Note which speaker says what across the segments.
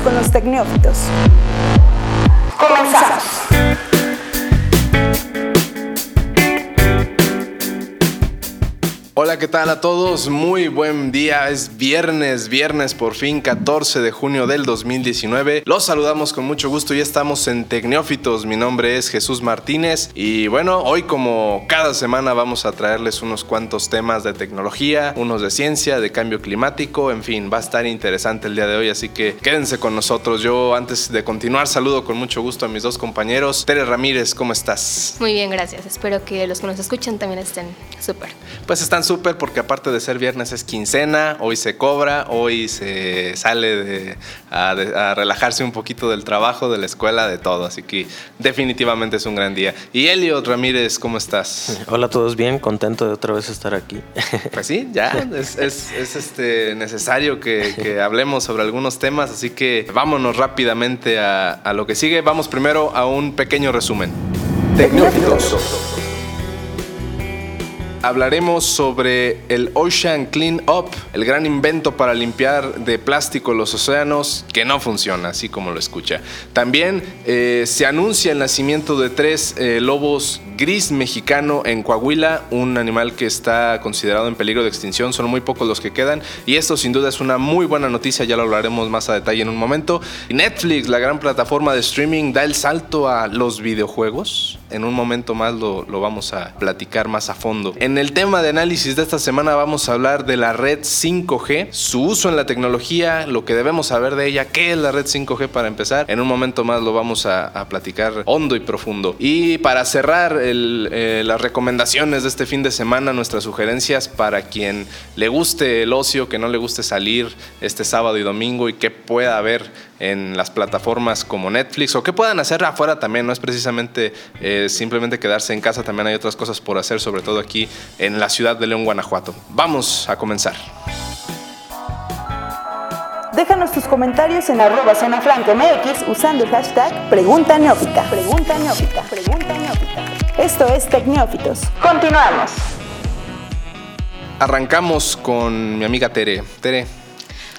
Speaker 1: con los tecnófitos.
Speaker 2: Hola, ¿qué tal a todos? Muy buen día. Es viernes, viernes por fin, 14 de junio del 2019. Los saludamos con mucho gusto y estamos en Tecnófitos. Mi nombre es Jesús Martínez y bueno, hoy como cada semana vamos a traerles unos cuantos temas de tecnología, unos de ciencia, de cambio climático, en fin, va a estar interesante el día de hoy, así que quédense con nosotros. Yo antes de continuar saludo con mucho gusto a mis dos compañeros. Tere Ramírez, ¿cómo estás?
Speaker 3: Muy bien, gracias. Espero que los que nos escuchan también estén súper.
Speaker 2: Pues están súper porque aparte de ser viernes es quincena, hoy se cobra, hoy se sale a, relajarse un poquito del trabajo, de la escuela, de todo. Así que definitivamente es un gran día. Y Elliot Ramírez, ¿cómo estás?
Speaker 4: Hola a todos, bien, contento de otra vez estar aquí.
Speaker 2: Pues sí, ya es, este, necesario que, hablemos sobre algunos temas, así que vámonos rápidamente a, a lo que sigue. Vamos primero a un pequeño resumen. Tecnófitos hablaremos sobre el Ocean Clean Up, el gran invento para limpiar de plástico los océanos que no funciona, así como lo escucha. También eh, se anuncia el nacimiento de tres eh, lobos gris mexicano en Coahuila, un animal que está considerado en peligro de extinción, son muy pocos los que quedan y esto sin duda es una muy buena noticia, ya lo hablaremos más a detalle en un momento. Netflix, la gran plataforma de streaming, da el salto a los videojuegos. En un momento más lo, lo vamos a platicar más a fondo. En el tema de análisis de esta semana vamos a hablar de la red 5G, su uso en la tecnología, lo que debemos saber de ella, qué es la red 5G para empezar. En un momento más lo vamos a, platicar hondo y profundo. Y para cerrar eh, las recomendaciones de este fin de semana, nuestras sugerencias para quien le guste el ocio, que no le guste salir este sábado y domingo y que pueda haber en las plataformas como Netflix o que puedan hacer afuera también, no es precisamente eh, simplemente quedarse en casa, también hay otras cosas por hacer, sobre todo aquí en la ciudad de León, Guanajuato. Vamos a comenzar.
Speaker 1: Déjanos tus comentarios en arroba MX usando el hashtag Pregunta Neófita. Pregunta Neófita. Pregunta Neófita. Esto es Tecnófitos. Continuamos.
Speaker 2: Arrancamos con mi amiga Tere. Tere,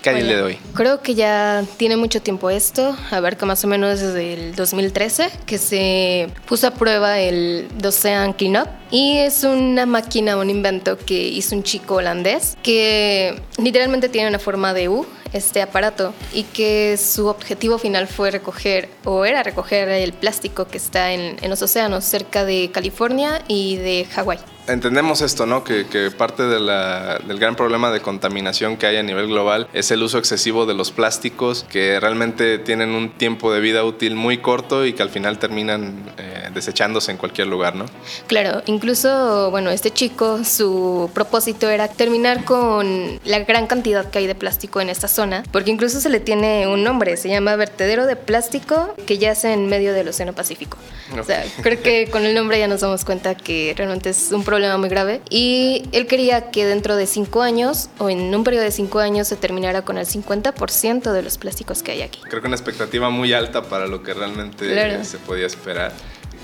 Speaker 2: ¿Qué hay le doy?
Speaker 3: Creo que ya tiene mucho tiempo esto, abarca más o menos desde el 2013, que se puso a prueba el Docean Cleanup. Y es una máquina, un invento que hizo un chico holandés que literalmente tiene una forma de U, este aparato, y que su objetivo final fue recoger, o era recoger el plástico que está en, en los océanos cerca de California y de Hawái
Speaker 2: entendemos esto, ¿no? Que, parte del gran problema de contaminación que hay a nivel global es el uso excesivo de los plásticos que realmente tienen un tiempo de vida útil muy corto y que al final terminan eh, desechándose en cualquier lugar, ¿no?
Speaker 3: Claro, incluso, bueno, este chico, su propósito era terminar con la gran cantidad que hay de plástico en esta zona, porque incluso se le tiene un nombre, se llama vertedero de plástico que yace en medio del Océano Pacífico. O sea, creo que con el nombre ya nos damos cuenta que realmente es un problema muy grave. Y él quería que dentro de cinco años o en un periodo de cinco años se terminara con el 50% de los plásticos que hay aquí.
Speaker 2: Creo que una expectativa muy alta para lo que realmente se podía esperar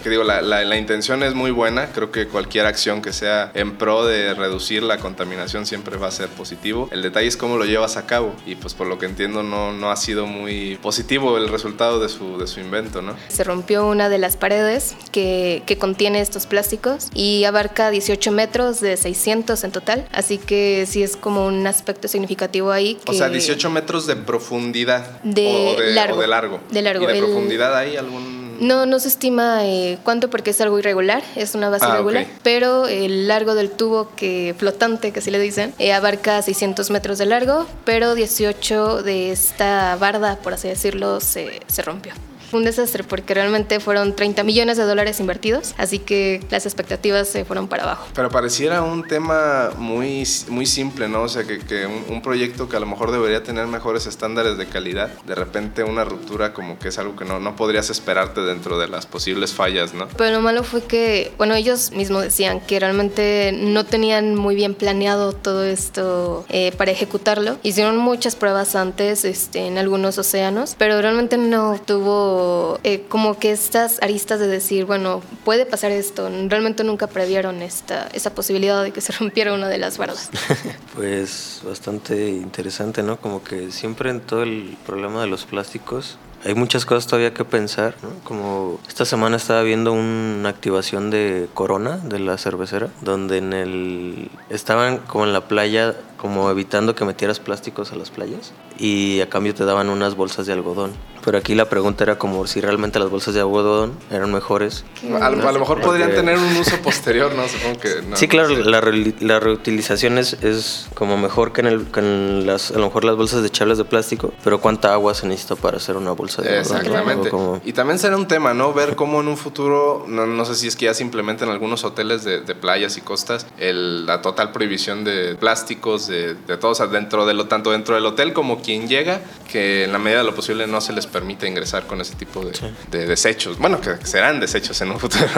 Speaker 2: que digo, la, la, intención es muy buena. Creo que cualquier acción que sea en pro de reducir la contaminación siempre va a ser positivo. El detalle es cómo lo llevas a cabo. Y pues por lo que entiendo no, no ha sido muy positivo el resultado de su, de su invento, ¿no?
Speaker 3: Se rompió una de las paredes que, que contiene estos plásticos y abarca 18 metros de 600 en total. Así que sí es como un aspecto significativo ahí.
Speaker 2: O sea, 18 metros de profundidad.
Speaker 3: De,
Speaker 2: o de
Speaker 3: largo.
Speaker 2: de largo.
Speaker 3: De largo.
Speaker 2: ¿Y de profundidad hay algún...?
Speaker 3: No, no se estima eh, cuánto porque es algo irregular, es una base
Speaker 2: ah,
Speaker 3: irregular, pero el largo del tubo que flotante, que así le dicen, eh, abarca 600 metros de largo, pero 18 de esta barda, por así decirlo, se, se rompió un desastre porque realmente fueron 30 millones de dólares invertidos, así que las expectativas se fueron para abajo.
Speaker 2: Pero pareciera un tema muy, muy simple, ¿no? O sea, que, que un, proyecto que a lo mejor debería tener mejores estándares de calidad, de repente una ruptura como que es algo que no, no podrías esperarte dentro de las posibles fallas, ¿no?
Speaker 3: Pero lo malo fue que, bueno, ellos mismos decían que realmente no tenían muy bien planeado todo esto eh, para ejecutarlo. Hicieron muchas pruebas antes este, en algunos océanos, pero realmente no tuvo eh, como que estas aristas de decir, bueno, puede pasar esto, realmente nunca previeron esta, esa posibilidad de que se rompiera una de las bardas.
Speaker 4: pues bastante interesante, ¿no? Como que siempre en todo el problema de los plásticos hay muchas cosas todavía que pensar, ¿no? Como esta semana estaba viendo una activación de Corona, de la cervecera, donde en el estaban como en la playa como evitando que metieras plásticos a las playas y a cambio te daban unas bolsas de algodón. Pero aquí la pregunta era como si realmente las bolsas de algodón eran mejores.
Speaker 2: A, lo mejor podrían tener un uso posterior, ¿no? Supongo que no.
Speaker 4: Sí, claro, la, la, reutilización es, es, como mejor que en, el, que en las, a lo mejor las bolsas de chables de plástico, pero ¿cuánta agua se necesita para hacer una bolsa de
Speaker 2: algodón? Exactamente. Y también será un tema, ¿no? Ver cómo en un futuro, no, no sé si es que ya simplemente en algunos hoteles de, de playas y costas, el, la total prohibición de plásticos, de, de todos, dentro de lo, tanto dentro del hotel como quien llega, que en la medida de lo posible no se les permite ingresar con ese tipo de, desechos. Bueno, que serán desechos en un futuro.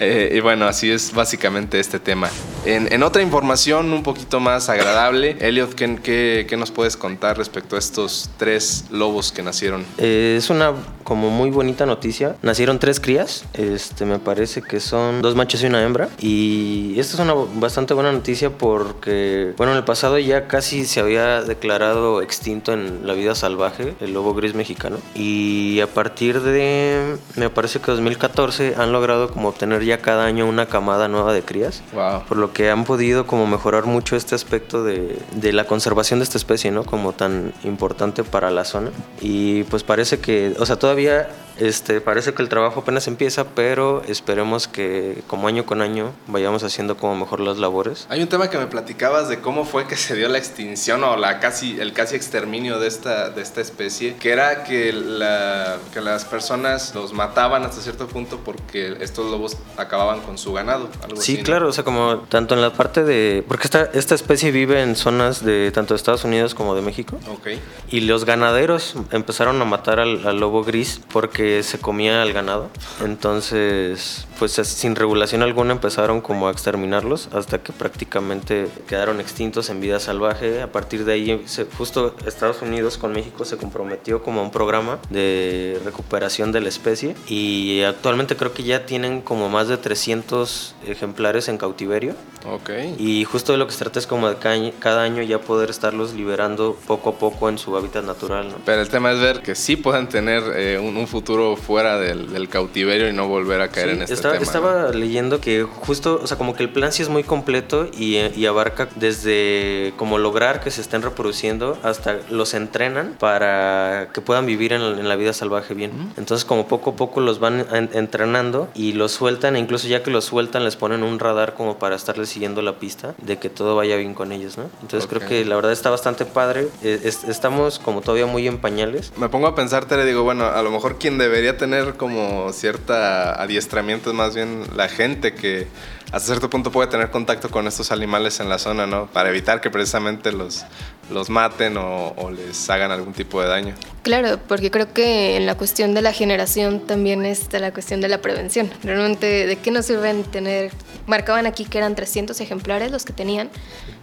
Speaker 2: Eh, y bueno, así es básicamente este tema. En, otra información un poquito más agradable, Elliot, ¿qué, ¿qué, nos puedes contar respecto a estos tres lobos que nacieron?
Speaker 4: Eh, es una como muy bonita noticia. Nacieron tres crías, este, me parece que son dos machos y una hembra. Y esta es una bastante buena noticia porque, bueno, en el pasado ya casi se había declarado extinto en la vida salvaje el lobo gris mexicano y a partir de, me parece que 2014 han logrado como obtener ya cada año una camada nueva de crías. Por lo que han podido como mejorar mucho este aspecto de, de la conservación de esta especie, ¿no? Como tan importante para la zona. Y pues parece que, o sea, todavía este, parece que el trabajo apenas empieza, pero esperemos que como año con año vayamos haciendo como mejor las labores.
Speaker 2: Hay un tema que me platicabas de cómo fue que se dio la extinción o la casi, el casi exterminio de esta, de esta especie, que era que, la, que las personas los mataban hasta cierto punto porque estos lobos acababan con su ganado.
Speaker 4: sí, claro, o sea, como tanto en la parte de... Porque esta, esta especie vive en zonas de tanto de Estados Unidos como de México.
Speaker 2: Ok.
Speaker 4: Y los ganaderos empezaron a matar al, al lobo gris porque se comía al ganado. Entonces, pues sin regulación alguna empezaron como a exterminarlos hasta que prácticamente quedaron extintos en vida salvaje. A partir de ahí, justo Estados Unidos con México se comprometió como a un programa de recuperación de la especie y actualmente creo que ya tienen como más de 300 ejemplares en cautiverio.
Speaker 2: Ok.
Speaker 4: Y justo de lo que se trata es como de cada año ya poder estarlos liberando poco a poco en su hábitat natural.
Speaker 2: Pero el tema es ver que sí puedan tener eh, un, futuro fuera del, cautiverio y no volver a caer en este
Speaker 4: estaba, Estaba leyendo que justo, o sea, como que el plan sí es muy completo y, abarca desde como lograr que se estén reproduciendo hasta los entrenan para que puedan vivir en, la vida salvaje bien. Entonces como poco a poco los van entrenando y los sueltan e incluso ya que los sueltan les ponen un radar como para estarles siguiendo la pista de que todo vaya bien con ellos, ¿no? Entonces creo que la verdad está bastante padre. Estamos como todavía muy en pañales.
Speaker 2: Me pongo a pensar, Tere, digo, bueno, a lo mejor quien debería tener como cierta adiestramiento es más bien la gente que hasta cierto punto puede tener contacto con estos animales en la zona, ¿no? Para evitar que precisamente los, los maten o, les hagan algún tipo de daño.
Speaker 3: Claro, porque creo que en la cuestión de la generación también está la cuestión de la prevención. Realmente, ¿de qué nos sirven tener? Marcaban aquí que eran 300 ejemplares los que tenían,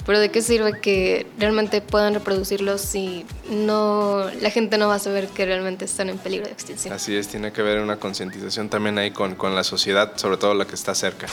Speaker 3: pero ¿de qué sirve que realmente puedan reproducirlos si no, la gente no va a saber que realmente están en peligro de extinción?
Speaker 2: Así es, tiene que haber una concientización también ahí con, con la sociedad, sobre todo la que está cerca.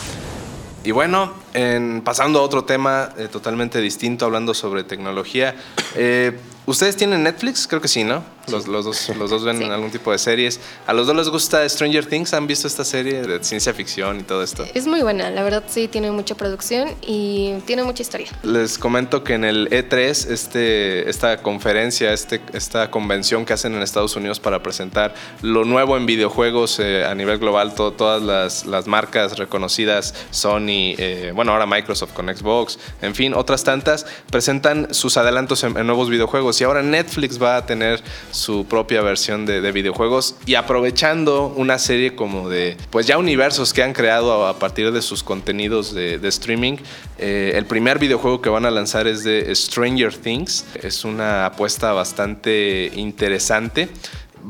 Speaker 2: Y bueno, en, pasando a otro tema eh, totalmente distinto, hablando sobre tecnología, eh, ¿Ustedes tienen Netflix? Creo que sí, ¿no? Los, los, dos, los dos ven algún tipo de series. ¿A los dos les gusta Stranger Things? ¿Han visto esta serie de ciencia ficción y todo esto?
Speaker 3: Es muy buena, la verdad sí, tiene mucha producción y tiene mucha historia.
Speaker 2: Les comento que en el E3, este, esta conferencia, este, esta convención que hacen en Estados Unidos para presentar lo nuevo en videojuegos eh, a nivel global, todas las, las, marcas reconocidas, Sony, eh, bueno, ahora Microsoft con Xbox, en fin, otras tantas, presentan sus adelantos en nuevos videojuegos y ahora Netflix va a tener su propia versión de, videojuegos y aprovechando una serie como de, pues ya universos que han creado a, partir de sus contenidos de, streaming. Eh, el primer videojuego que van a lanzar es de Stranger Things. Es una apuesta bastante interesante.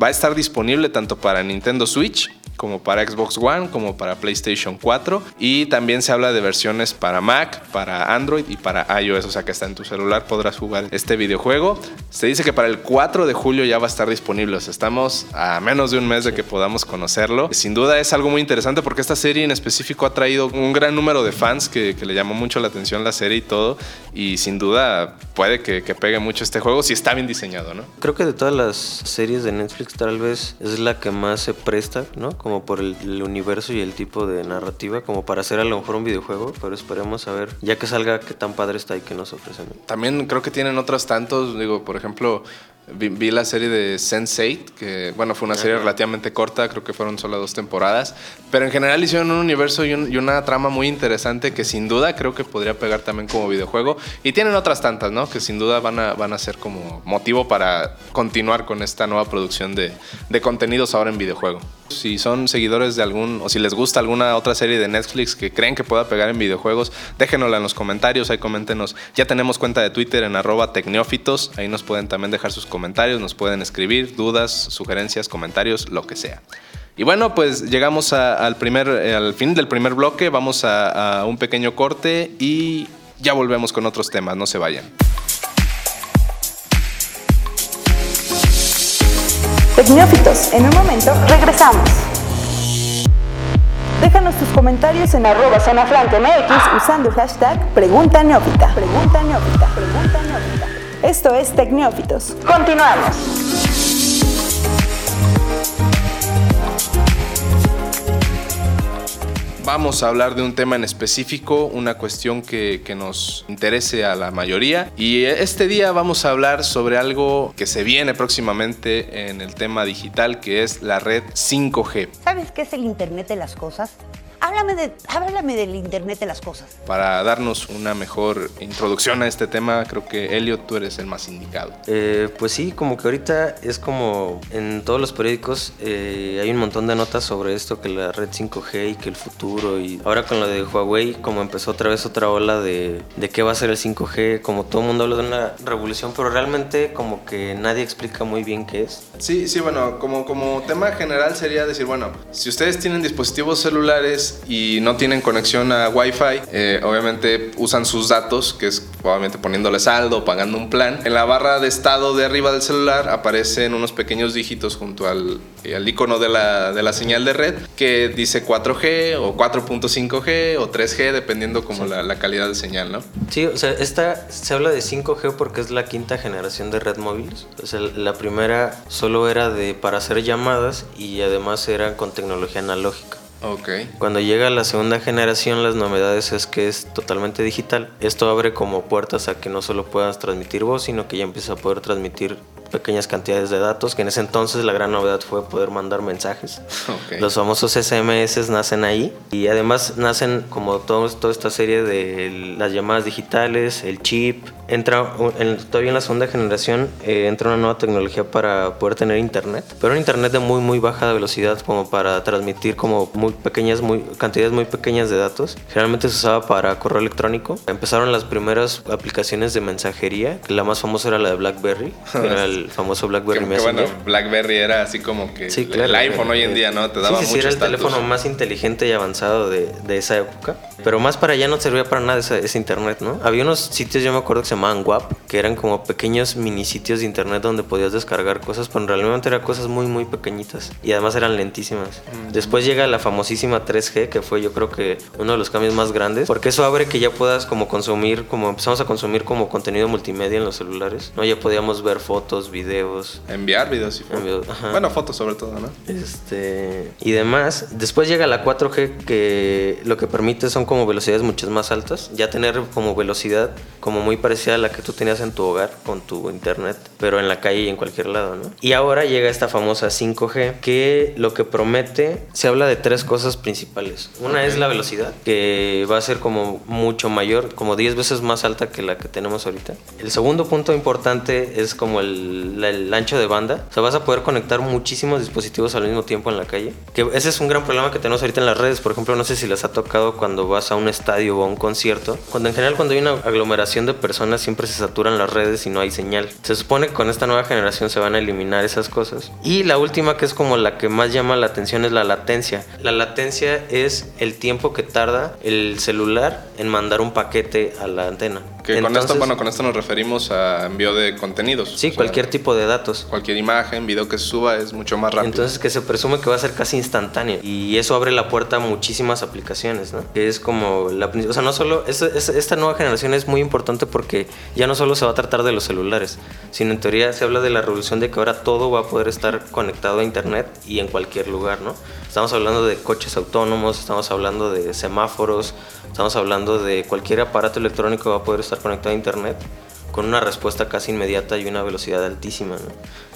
Speaker 2: Va a estar disponible tanto para Nintendo Switch como para Xbox One, como para PlayStation 4 y también se habla de versiones para Mac, para Android y para iOS, o sea que hasta en tu celular podrás jugar este videojuego. Se dice que para el 4 de julio ya va a estar disponible, o sea, estamos a menos de un mes de que podamos conocerlo. Sin duda es algo muy interesante porque esta serie en específico ha traído un gran número de fans que, le llamó mucho la atención la serie y todo y sin duda puede que, pegue mucho este juego si está bien diseñado, ¿no?
Speaker 4: Creo que de todas las series de Netflix tal vez es la que más se presta, ¿no? Por el, universo y el tipo de narrativa, como para hacer a lo mejor un videojuego, pero esperemos a ver, ya que salga, qué tan padre está y qué nos ofrecen.
Speaker 2: También creo que tienen otros tantos, digo, por ejemplo, Vi, la serie de Sense8, que bueno, fue una serie relativamente corta, creo que fueron solo dos temporadas, pero en general hicieron un universo y, una trama muy interesante que sin duda creo que podría pegar también como videojuego. Y tienen otras tantas, ¿no? Que sin duda van a, van a ser como motivo para continuar con esta nueva producción de, de contenidos ahora en videojuego. Si son seguidores de algún, o si les gusta alguna otra serie de Netflix que creen que pueda pegar en videojuegos, déjenosla en los comentarios, ahí coméntenos. Ya tenemos cuenta de Twitter en arroba tecneófitos, ahí nos pueden también dejar sus comentarios, nos pueden escribir dudas, sugerencias, comentarios, lo que sea. Y bueno, pues llegamos al, primer, eh, al fin del primer bloque, vamos a, un pequeño corte y ya volvemos con otros temas, no se vayan.
Speaker 1: Tecnófitos, en un momento regresamos. Déjanos tus comentarios en arroba MX usando el hashtag Pregunta Neófita. Pregunta Neófita. Pregunta Neófita. Esto es Tecnófitos. Continuamos.
Speaker 2: Vamos a hablar de un tema en específico, una cuestión que, nos interese a la mayoría. Y este día vamos a hablar sobre algo que se viene próximamente en el tema digital, que es la red 5G.
Speaker 5: ¿Sabes qué es el Internet de las Cosas? Háblame, de, háblame del Internet de las cosas.
Speaker 2: Para darnos una mejor introducción a este tema, creo que Elliot, tú eres el más indicado.
Speaker 4: Eh, pues sí, como que ahorita es como en todos los periódicos eh, hay un montón de notas sobre esto, que la red 5G y que el futuro. Y ahora con lo de Huawei, como empezó otra vez otra ola de, de qué va a ser el 5G, como todo el mundo habla de una revolución, pero realmente como que nadie explica muy bien qué es.
Speaker 2: Sí, sí, bueno, como, como tema general sería decir, bueno, si ustedes tienen dispositivos celulares, y no tienen conexión a Wi-Fi, eh, obviamente usan sus datos, que es obviamente poniéndole saldo, pagando un plan. En la barra de estado de arriba del celular aparecen unos pequeños dígitos junto al, al icono de la, de la, señal de red que dice 4G o 4.5G o 3G, dependiendo como la, la, calidad de señal, ¿no?
Speaker 4: Sí, o sea, esta se habla de 5G porque es la quinta generación de red móviles. O sea, la primera solo era de para hacer llamadas y además era con tecnología analógica.
Speaker 2: Okay.
Speaker 4: Cuando llega la segunda generación, las novedades es que es totalmente digital. Esto abre como puertas a que no solo puedas transmitir voz, sino que ya empiezas a poder transmitir pequeñas cantidades de datos, que en ese entonces la gran novedad fue poder mandar mensajes. Los famosos SMS nacen ahí y además nacen como todo, toda esta serie de las llamadas digitales, el chip. Entra en, todavía en la segunda generación eh, entra una nueva tecnología para poder tener internet, pero un internet de muy muy baja velocidad como para transmitir como muy pequeñas muy cantidades muy pequeñas de datos. Generalmente se usaba para correo electrónico. Empezaron las primeras aplicaciones de mensajería, que la más famosa era la de BlackBerry, que era el famoso BlackBerry
Speaker 2: que, bueno, BlackBerry era así como que el iPhone hoy en día, ¿no?
Speaker 4: Te daba sí, sí, era el teléfono más inteligente y avanzado de, de, esa época. Pero más para allá no servía para nada ese, ese, internet, ¿no? Había unos sitios, yo me acuerdo que se llamaban WAP, que eran como pequeños mini sitios de internet donde podías descargar cosas, pero realmente eran cosas muy, muy pequeñitas. Y además eran lentísimas. Mm. Después llega la famosísima 3G, que fue yo creo que uno de los cambios más grandes, porque eso abre que ya puedas como consumir, como empezamos a consumir como contenido multimedia en los celulares, ¿no? Ya podíamos ver fotos, videos.
Speaker 2: Enviar videos y fotos. bueno, fotos sobre todo, ¿no?
Speaker 4: Este, y demás. Después llega la 4G que lo que permite son como velocidades mucho más altas. Ya tener como velocidad como muy parecida a la que tú tenías en tu hogar con tu internet, pero en la calle y en cualquier lado, ¿no? Y ahora llega esta famosa 5G que lo que promete, se habla de tres cosas principales. Una es la velocidad, que va a ser como mucho mayor, como 10 veces más alta que la que tenemos ahorita. El segundo punto importante es como el, el ancho de banda. O sea, vas a poder conectar muchísimos dispositivos al mismo tiempo en la calle. Que ese es un gran problema que tenemos ahorita en las redes. Por ejemplo, no sé si les ha tocado cuando vas a un estadio o a un concierto. Cuando en general cuando hay una aglomeración de personas siempre se saturan las redes y no hay señal. Se supone que con esta nueva generación se van a eliminar esas cosas. Y la última que es como la que más llama la atención es la latencia. La latencia es el tiempo que tarda el celular en mandar un paquete a la antena.
Speaker 2: Que con esto,
Speaker 4: Entonces-
Speaker 2: bueno, con esto nos referimos a envío de contenidos.
Speaker 4: Sí,
Speaker 2: O sea,
Speaker 4: cualquier tipo de datos.
Speaker 2: Cualquier imagen, video que se suba es mucho más rápido.
Speaker 4: Entonces que se presume que va a ser casi instantáneo y eso abre la puerta a muchísimas aplicaciones, ¿no? Que es como la, o sea, no solo es- es- esta nueva generación es muy importante porque ya no solo se va a tratar de los celulares, sino en teoría se habla de la revolución de que ahora todo va a poder estar conectado a internet y en cualquier lugar, ¿no? Estamos hablando de coches autónomos, estamos hablando de semáforos, estamos hablando de cualquier aparato electrónico va a poder estar conectado a internet con una respuesta casi inmediata y una velocidad altísima, ¿no?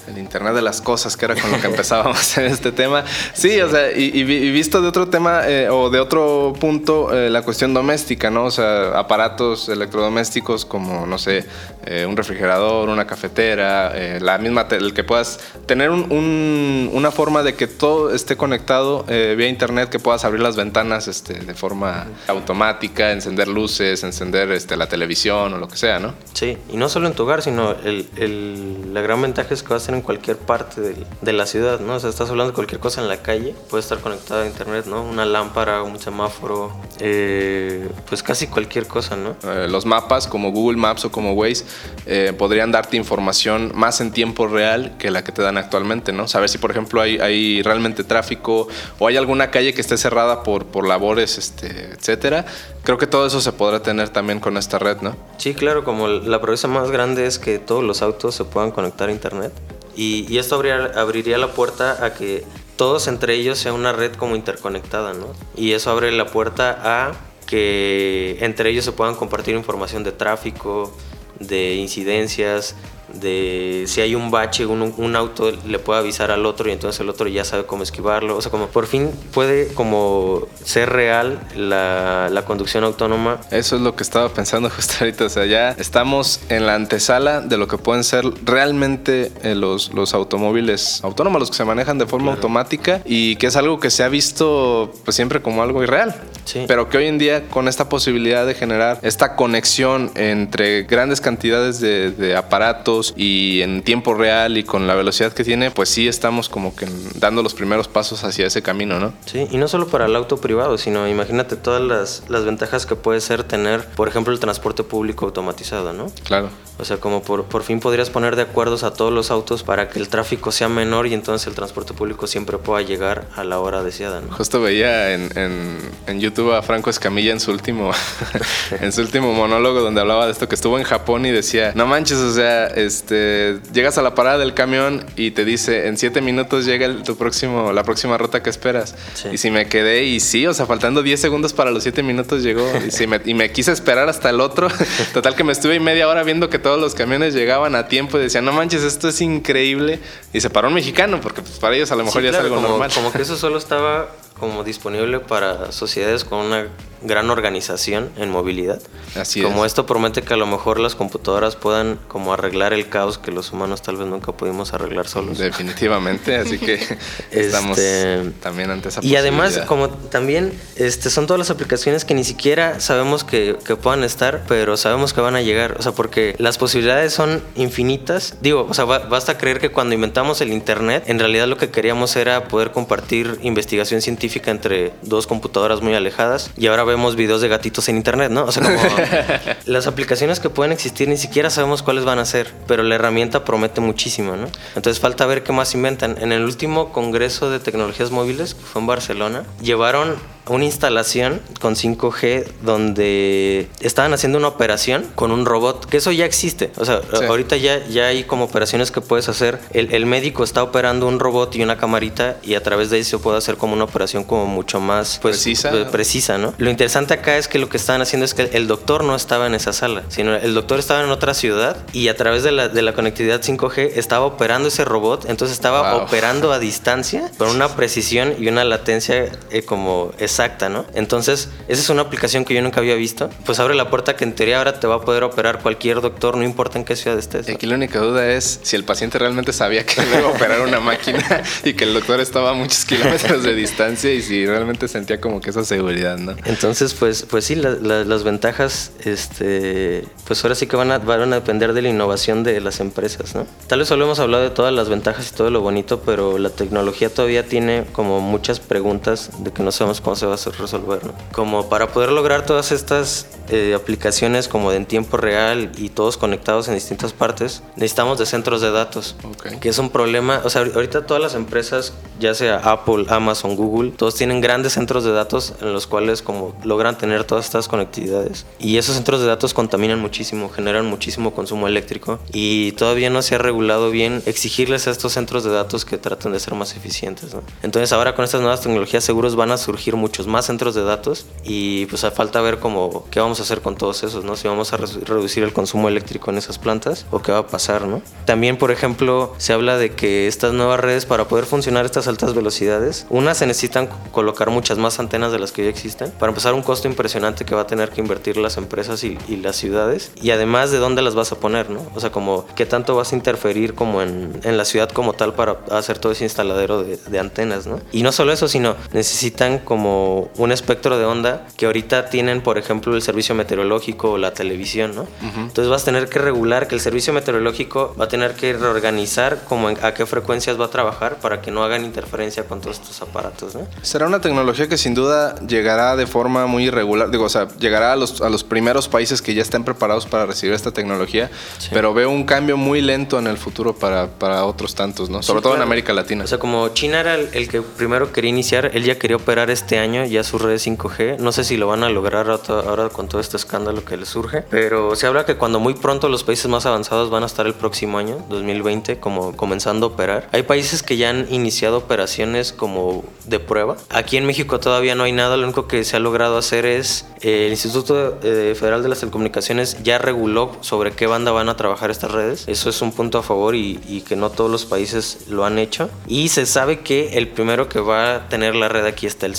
Speaker 2: El Internet de las cosas, que era con lo que empezábamos en este tema. Sí, o sea, y, y vi- y visto de otro tema eh, o de otro punto, eh, la cuestión doméstica, ¿no? O sea, aparatos electrodomésticos como, no sé, eh, un refrigerador, una cafetera, eh, la misma, el que puedas tener un- un- una forma de que todo esté conectado vía Internet, que puedas abrir las ventanas este, de forma automática, encender luces, encender este, la televisión o lo que sea, ¿no?
Speaker 4: Sí, y no solo en tu hogar, sino el, el- la gran ventaja es que va a ser en cualquier parte del- de, la ciudad, ¿no? O sea, estás hablando de cualquier cosa en la calle, puede estar conectada a internet, ¿no? Una lámpara, un semáforo, eh, pues casi cualquier cosa, ¿no?
Speaker 2: Eh, los mapas como Google Maps o como Waze eh, podrían darte información más en tiempo real que la que te dan actualmente, ¿no? Saber si, por ejemplo, hay, hay realmente tráfico o hay alguna calle que esté cerrada por, por labores, este, etcétera. Creo que todo eso se podrá tener también con esta red, ¿no?
Speaker 4: Sí, claro, como la progresa más grande es que todos los autos se puedan conectar a internet y, esto abría- abriría la puerta a que todos entre ellos sea una red como interconectada, ¿no? Y eso abre la puerta a que entre ellos se puedan compartir información de tráfico, de incidencias, de si hay un bache, un, un auto le puede avisar al otro y entonces el otro ya sabe cómo esquivarlo. O sea, como por fin puede como ser real la, la conducción autónoma
Speaker 2: Eso es lo que estaba pensando justo ahorita. O sea, ya estamos en la antesala de lo que pueden ser realmente eh, los, los automóviles autónomos, los que se manejan de forma automática y que es algo que se ha visto pues siempre como algo irreal.
Speaker 4: Sí.
Speaker 2: Pero que hoy en día con esta posibilidad de generar esta conexión entre grandes cantidades de, de aparatos y en tiempo real y con la velocidad que tiene, pues sí estamos como que dando los primeros pasos hacia ese camino, ¿no?
Speaker 4: Sí, y no solo para el auto privado, sino imagínate todas las, las ventajas que puede ser tener, por ejemplo, el transporte público automatizado, ¿no?
Speaker 2: Claro.
Speaker 4: O sea, como por, por fin podrías poner de acuerdos a todos los autos para que el tráfico sea menor y entonces el transporte público siempre pueda llegar a la hora deseada, ¿no?
Speaker 2: Justo veía en, en- en YouTube a Franco Escamilla en su último en su último monólogo donde hablaba de esto que estuvo en Japón y decía, no manches, o sea, este llegas a la parada del camión y te dice en siete minutos llega el- tu próximo, la próxima ruta que esperas.
Speaker 4: Sí.
Speaker 2: Y si me quedé y sí, o sea, faltando 10 segundos para los siete minutos llegó y, si me, y me quise esperar hasta el otro. Total que me estuve media hora viendo que todos los camiones llegaban a tiempo y decía, no manches, esto es increíble. Y se paró un mexicano porque pues, para ellos a lo mejor
Speaker 4: Sí,
Speaker 2: ya
Speaker 4: claro,
Speaker 2: es algo
Speaker 4: como,
Speaker 2: normal.
Speaker 4: como que eso solo estaba como disponible para sociedades con una gran organización en movilidad.
Speaker 2: Así
Speaker 4: como
Speaker 2: es.
Speaker 4: esto promete que a lo mejor las computadoras puedan como arreglar el caos que los humanos tal vez nunca pudimos arreglar solos.
Speaker 2: Definitivamente, así que estamos
Speaker 4: Este,
Speaker 2: también ante esa
Speaker 4: Y además,
Speaker 2: posibilidad.
Speaker 4: como también este, son todas las aplicaciones que ni siquiera sabemos que, que puedan estar, pero sabemos que van a llegar. O sea, porque las posibilidades son infinitas. Digo, o sea, ba- basta creer que cuando inventamos el Internet, en realidad lo que queríamos era poder compartir investigación científica entre dos computadoras muy alejadas. Y ahora vemos videos de gatitos en Internet, ¿no? O sea, como las aplicaciones que pueden existir ni siquiera sabemos cuáles van a ser, pero la herramienta promete muchísimo, ¿no? Entonces falta ver qué más inventan. En el último Congreso de Tecnologías Móviles, que fue en Barcelona, llevaron una instalación con 5G donde estaban haciendo una operación con un robot, que eso ya existe. O sea,
Speaker 2: Sí.
Speaker 4: ahorita ya, ya hay como operaciones que puedes hacer. El, el médico está operando un robot y una camarita y a través de ahí se puede hacer como una operación como mucho más pues,
Speaker 2: Precisa.
Speaker 4: precisa, ¿no? Lo interesante acá es que lo que estaban haciendo es que el doctor no estaba en esa sala, sino el doctor estaba en otra ciudad y a través de la, de la conectividad 5G estaba operando ese robot, entonces estaba
Speaker 2: Wow.
Speaker 4: operando a distancia con una precisión y una latencia eh, como exacta exacta, ¿no? Entonces, esa es una aplicación que yo nunca había visto. Pues abre la puerta que en teoría ahora te va a poder operar cualquier doctor, no importa en qué ciudad estés. ¿no?
Speaker 2: Aquí la única duda es si el paciente realmente sabía que le iba a operar una máquina y que el doctor estaba a muchos kilómetros de distancia y si realmente sentía como que esa seguridad, ¿no?
Speaker 4: Entonces, pues, pues sí, la- la- las ventajas, este, pues ahora sí que van a, van a depender de la innovación de las empresas, ¿no? Tal vez solo hemos hablado de todas las ventajas y todo lo bonito, pero la tecnología todavía tiene como muchas preguntas de que no sabemos cómo se va a resolver, ¿no? Como para poder lograr todas estas eh, aplicaciones como de en tiempo real y todos conectados en distintas partes, necesitamos de centros de datos,
Speaker 2: Ok.
Speaker 4: que es un problema, o sea, ahorita todas las empresas, ya sea Apple, Amazon, Google, todos tienen grandes centros de datos en los cuales como logran tener todas estas conectividades. Y esos centros de datos contaminan muchísimo, generan muchísimo consumo eléctrico y todavía no se ha regulado bien exigirles a estos centros de datos que traten de ser más eficientes. ¿no? Entonces ahora con estas nuevas tecnologías seguros van a surgir muchos más centros de datos y pues falta ver cómo qué vamos a hacer con todos esos, ¿no? Si vamos a re- reducir el consumo eléctrico en esas plantas o qué va a pasar, ¿no? También, por ejemplo, se habla de que estas nuevas redes para poder funcionar estas altas velocidades, unas se necesitan co- colocar muchas más antenas de las que ya existen. Para empezar, un costo impresionante que va a tener que invertir las empresas y, y las ciudades y además de dónde las vas a poner, ¿no? O sea, como qué tanto vas a interferir como en, en la ciudad como tal para hacer todo ese instaladero de, de antenas, ¿no? Y no solo eso, sino necesitan como un espectro de onda que ahorita tienen, por ejemplo, el servicio meteorológico o la televisión, ¿no? Entonces vas a tener que regular que el servicio meteorológico va a tener que reorganizar como en- a qué frecuencias va a trabajar para que no hagan interferencia con todos estos aparatos, ¿no?
Speaker 2: Será una tecnología que sin duda llegará de forma muy irregular, digo, o sea, llegará a los, a los primeros países que ya estén preparados para recibir esta tecnología, pero veo un cambio muy lento en el futuro para, para otros tantos, ¿no? Sobre
Speaker 4: Sí,
Speaker 2: todo en
Speaker 4: claro.
Speaker 2: América Latina.
Speaker 4: O sea, como China era el, el que primero quería iniciar, él ya quería operar este año ya sus redes 5G. No sé si lo van a lograr ahora con todo este escándalo que le surge, pero se habla que cuando muy pronto los países más avanzados van a estar el próximo año, 2020, como comenzando a operar. Hay países que ya han iniciado operaciones como de prueba. Aquí en México todavía no hay nada, lo único que se ha logrado hacer es eh, el Instituto eh, Federal de las Telecomunicaciones ya reguló sobre qué banda van a trabajar estas redes. Eso es un punto a favor y, y que no todos los países lo han hecho. Y se sabe que el primero que va a tener la red aquí está el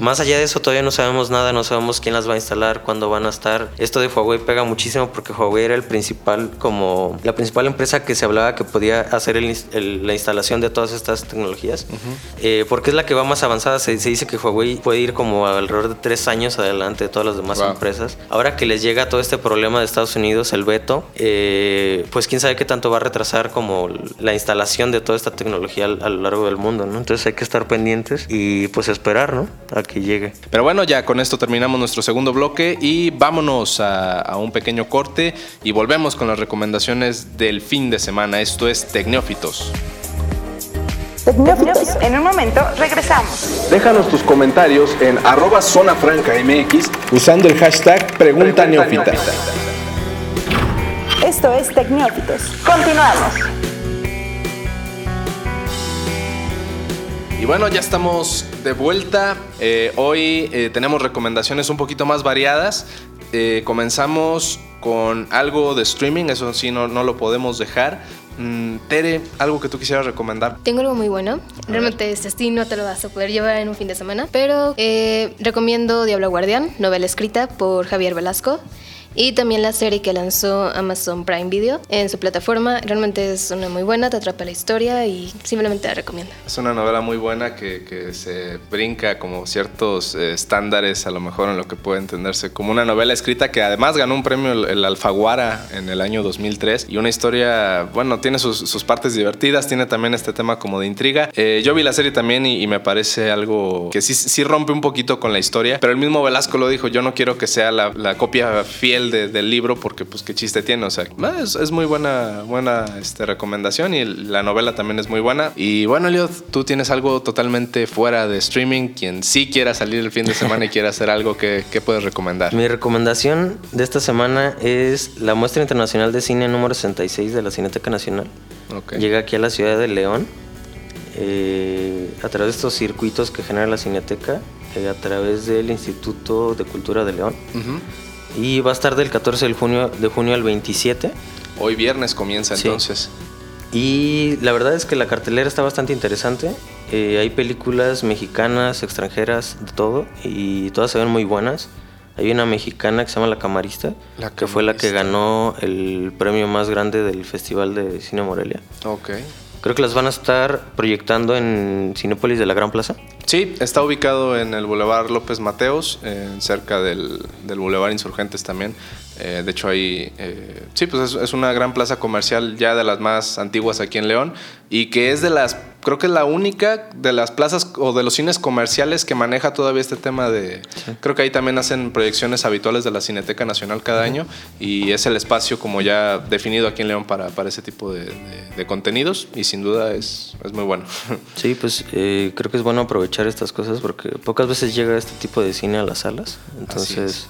Speaker 4: Más allá de eso todavía no sabemos nada, no sabemos quién las va a instalar, cuándo van a estar. Esto de Huawei pega muchísimo porque Huawei era el principal, como la principal empresa que se hablaba que podía hacer el ins- el- la instalación de todas estas tecnologías, Eh, porque es la que va más avanzada. Se, se dice que Huawei puede ir como alrededor de tres años adelante de todas las demás
Speaker 2: Wow.
Speaker 4: empresas. Ahora que les llega todo este problema de Estados Unidos, el veto, eh, pues quién sabe qué tanto va a retrasar como la instalación de toda esta tecnología a lo largo del mundo, ¿no? Entonces hay que estar pendientes y pues esperar, ¿no? A que llegue.
Speaker 2: Pero bueno, ya con esto terminamos nuestro segundo bloque y vámonos a, a un pequeño corte y volvemos con las recomendaciones del fin de semana. Esto es Tecnófitos.
Speaker 1: Tecnófitos. En un momento regresamos.
Speaker 6: Déjanos tus comentarios en arroba zona franca MX usando el hashtag Pregunta Neófita.
Speaker 1: Esto es Tecnófitos. Continuamos.
Speaker 2: Y bueno, ya estamos de vuelta. Eh, hoy eh, tenemos recomendaciones un poquito más variadas. Eh, comenzamos con algo de streaming, eso sí, no, no lo podemos dejar. Mm, Tere, algo que tú quisieras recomendar.
Speaker 3: Tengo algo muy bueno. Realmente este sí no te lo vas a poder llevar en un fin de semana. Pero recomiendo Diablo Guardián, novela escrita por Javier Velasco. Y también la serie que lanzó Amazon Prime Video en su plataforma. Realmente es una muy buena, te atrapa la historia y simplemente la recomiendo.
Speaker 2: Es una novela muy buena que, que se brinca como ciertos eh, estándares, a lo mejor en lo que puede entenderse como una novela escrita que además ganó un premio el, Alfaguara en el año 2003 y una historia, bueno, tiene sus, partes divertidas, tiene también este tema como de intriga. Eh, yo vi la serie también y, me parece algo que sí, rompe un poquito con la historia, pero el mismo Velasco lo dijo, yo no quiero que sea la copia fiel de- del libro porque pues qué chiste tiene, o sea, ah, es, es muy buena, buena este, recomendación y la novela también es muy buena. Y bueno, Eliot, tú tienes algo totalmente fuera de streaming, quien sí quiera salir el fin de semana y quiera hacer algo, ¿qué, qué puedes recomendar?
Speaker 4: Mi recomendación de esta semana es la muestra internacional de cine número 66 de la Cineteca Nacional.
Speaker 2: Ok.
Speaker 4: Llega aquí a la ciudad de León eh, a través de estos circuitos que genera la Cineteca, eh, a través del Instituto de Cultura de León.
Speaker 2: Ujú.
Speaker 4: Y va a estar del 14 de junio, de junio al 27.
Speaker 2: Hoy viernes comienza
Speaker 4: Sí.
Speaker 2: entonces.
Speaker 4: Y la verdad es que la cartelera está bastante interesante. Eh, hay películas mexicanas, extranjeras, de todo, y todas se ven muy buenas. Hay una mexicana que se llama La Camarista,
Speaker 2: La
Speaker 4: que fue la que ganó el premio más grande del Festival de Cine Morelia.
Speaker 2: Ok.
Speaker 4: Creo que las van a estar proyectando en Cinépolis de la Gran Plaza.
Speaker 2: Sí, está ubicado en el Boulevard López Mateos, eh, cerca del, del Boulevard Insurgentes también. Eh, de hecho, ahí, eh, sí, pues es, es una gran plaza comercial ya de las más antiguas aquí en León y que es de las, creo que es la única de las plazas o de los cines comerciales que maneja todavía este tema de, creo que ahí también hacen proyecciones habituales de la Cineteca Nacional cada año y es el espacio como ya definido aquí en León para, para ese tipo de, de- de contenidos y sin duda es, es muy bueno.
Speaker 4: Sí, pues eh, creo que es bueno aprovechar estas cosas porque pocas veces llega este tipo de cine a las salas. Entonces,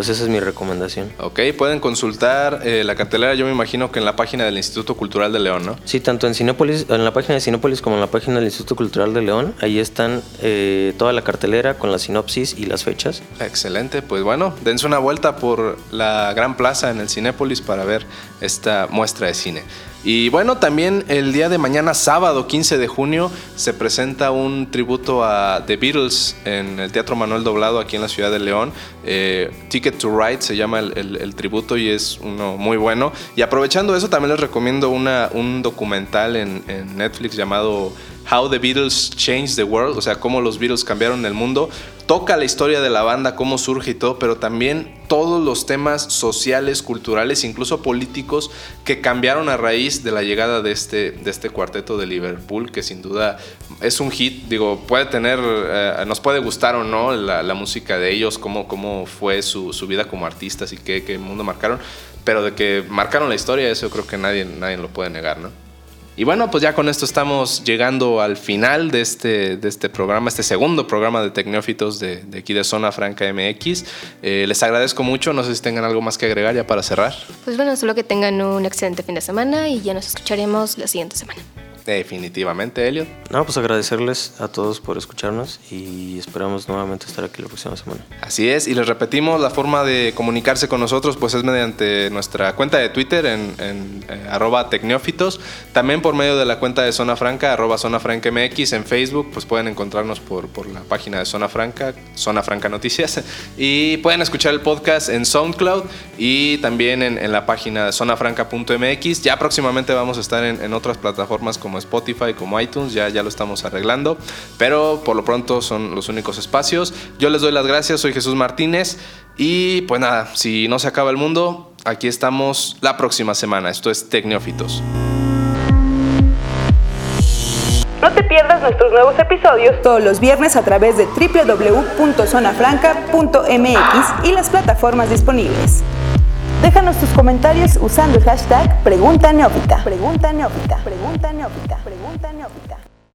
Speaker 4: pues esa es mi recomendación.
Speaker 2: Ok, pueden consultar eh, la cartelera, yo me imagino que en la página del Instituto Cultural de León, ¿no?
Speaker 4: Sí, tanto en Cinépolis, en la página de Cinépolis como en la página del Instituto Cultural de León, ahí están eh, toda la cartelera con la sinopsis y las fechas.
Speaker 2: Excelente, pues bueno, dense una vuelta por la gran plaza en el Cinépolis para ver esta muestra de cine. Y bueno, también el día de mañana, sábado 15 de junio, se presenta un tributo a The Beatles en el Teatro Manuel Doblado aquí en la ciudad de León. Eh, Ticket to Ride se llama el, el- tributo y es uno muy bueno. Y aprovechando eso, también les recomiendo una, un documental en, en Netflix llamado How the Beatles Changed the World, o sea, cómo los Beatles cambiaron el mundo. Toca la historia de la banda, cómo surge y todo, pero también todos los temas sociales, culturales, incluso políticos que cambiaron a raíz de la llegada de este, de este cuarteto de Liverpool, que sin duda es un hit. Digo, puede tener, eh, nos puede gustar o no la, música de ellos, cómo, cómo fue su, su vida como artistas y qué, qué mundo marcaron, pero de que marcaron la historia, eso creo que nadie, nadie lo puede negar, ¿no? Y bueno, pues ya con esto estamos llegando al final de este, de este programa, este segundo programa de Tecnófitos de, aquí de Zona Franca MX. Eh, les agradezco mucho, no sé si tengan algo más que agregar ya para cerrar.
Speaker 3: Pues bueno, solo que tengan un excelente fin de semana y ya nos escucharemos la siguiente semana.
Speaker 2: Definitivamente, Elliot.
Speaker 4: No, pues agradecerles a todos por escucharnos y esperamos nuevamente estar aquí la próxima semana.
Speaker 2: Así es, y les repetimos, la forma de comunicarse con nosotros pues es mediante nuestra cuenta de Twitter en, en, eh, arroba tecneófitos, también por medio de la cuenta de Zona Franca, arroba Zona Franca MX, en Facebook pues pueden encontrarnos por, por la página de Zona Franca, Zona Franca Noticias, y pueden escuchar el podcast en SoundCloud y también en, en la página de zonafranca.mx, ya próximamente vamos a estar en, en otras plataformas como Spotify, como iTunes, ya, ya lo estamos arreglando, pero por lo pronto son los únicos espacios. Yo les doy las gracias, soy Jesús Martínez y pues nada, si no se acaba el mundo, aquí estamos la próxima semana. Esto es Tecneófitos.
Speaker 1: No te pierdas nuestros nuevos episodios todos los viernes a través de www.zonafranca.mx y las plataformas disponibles. Déjanos tus comentarios usando el hashtag Pregunta Neófita. Pregunta Neófita. Pregunta Neófita.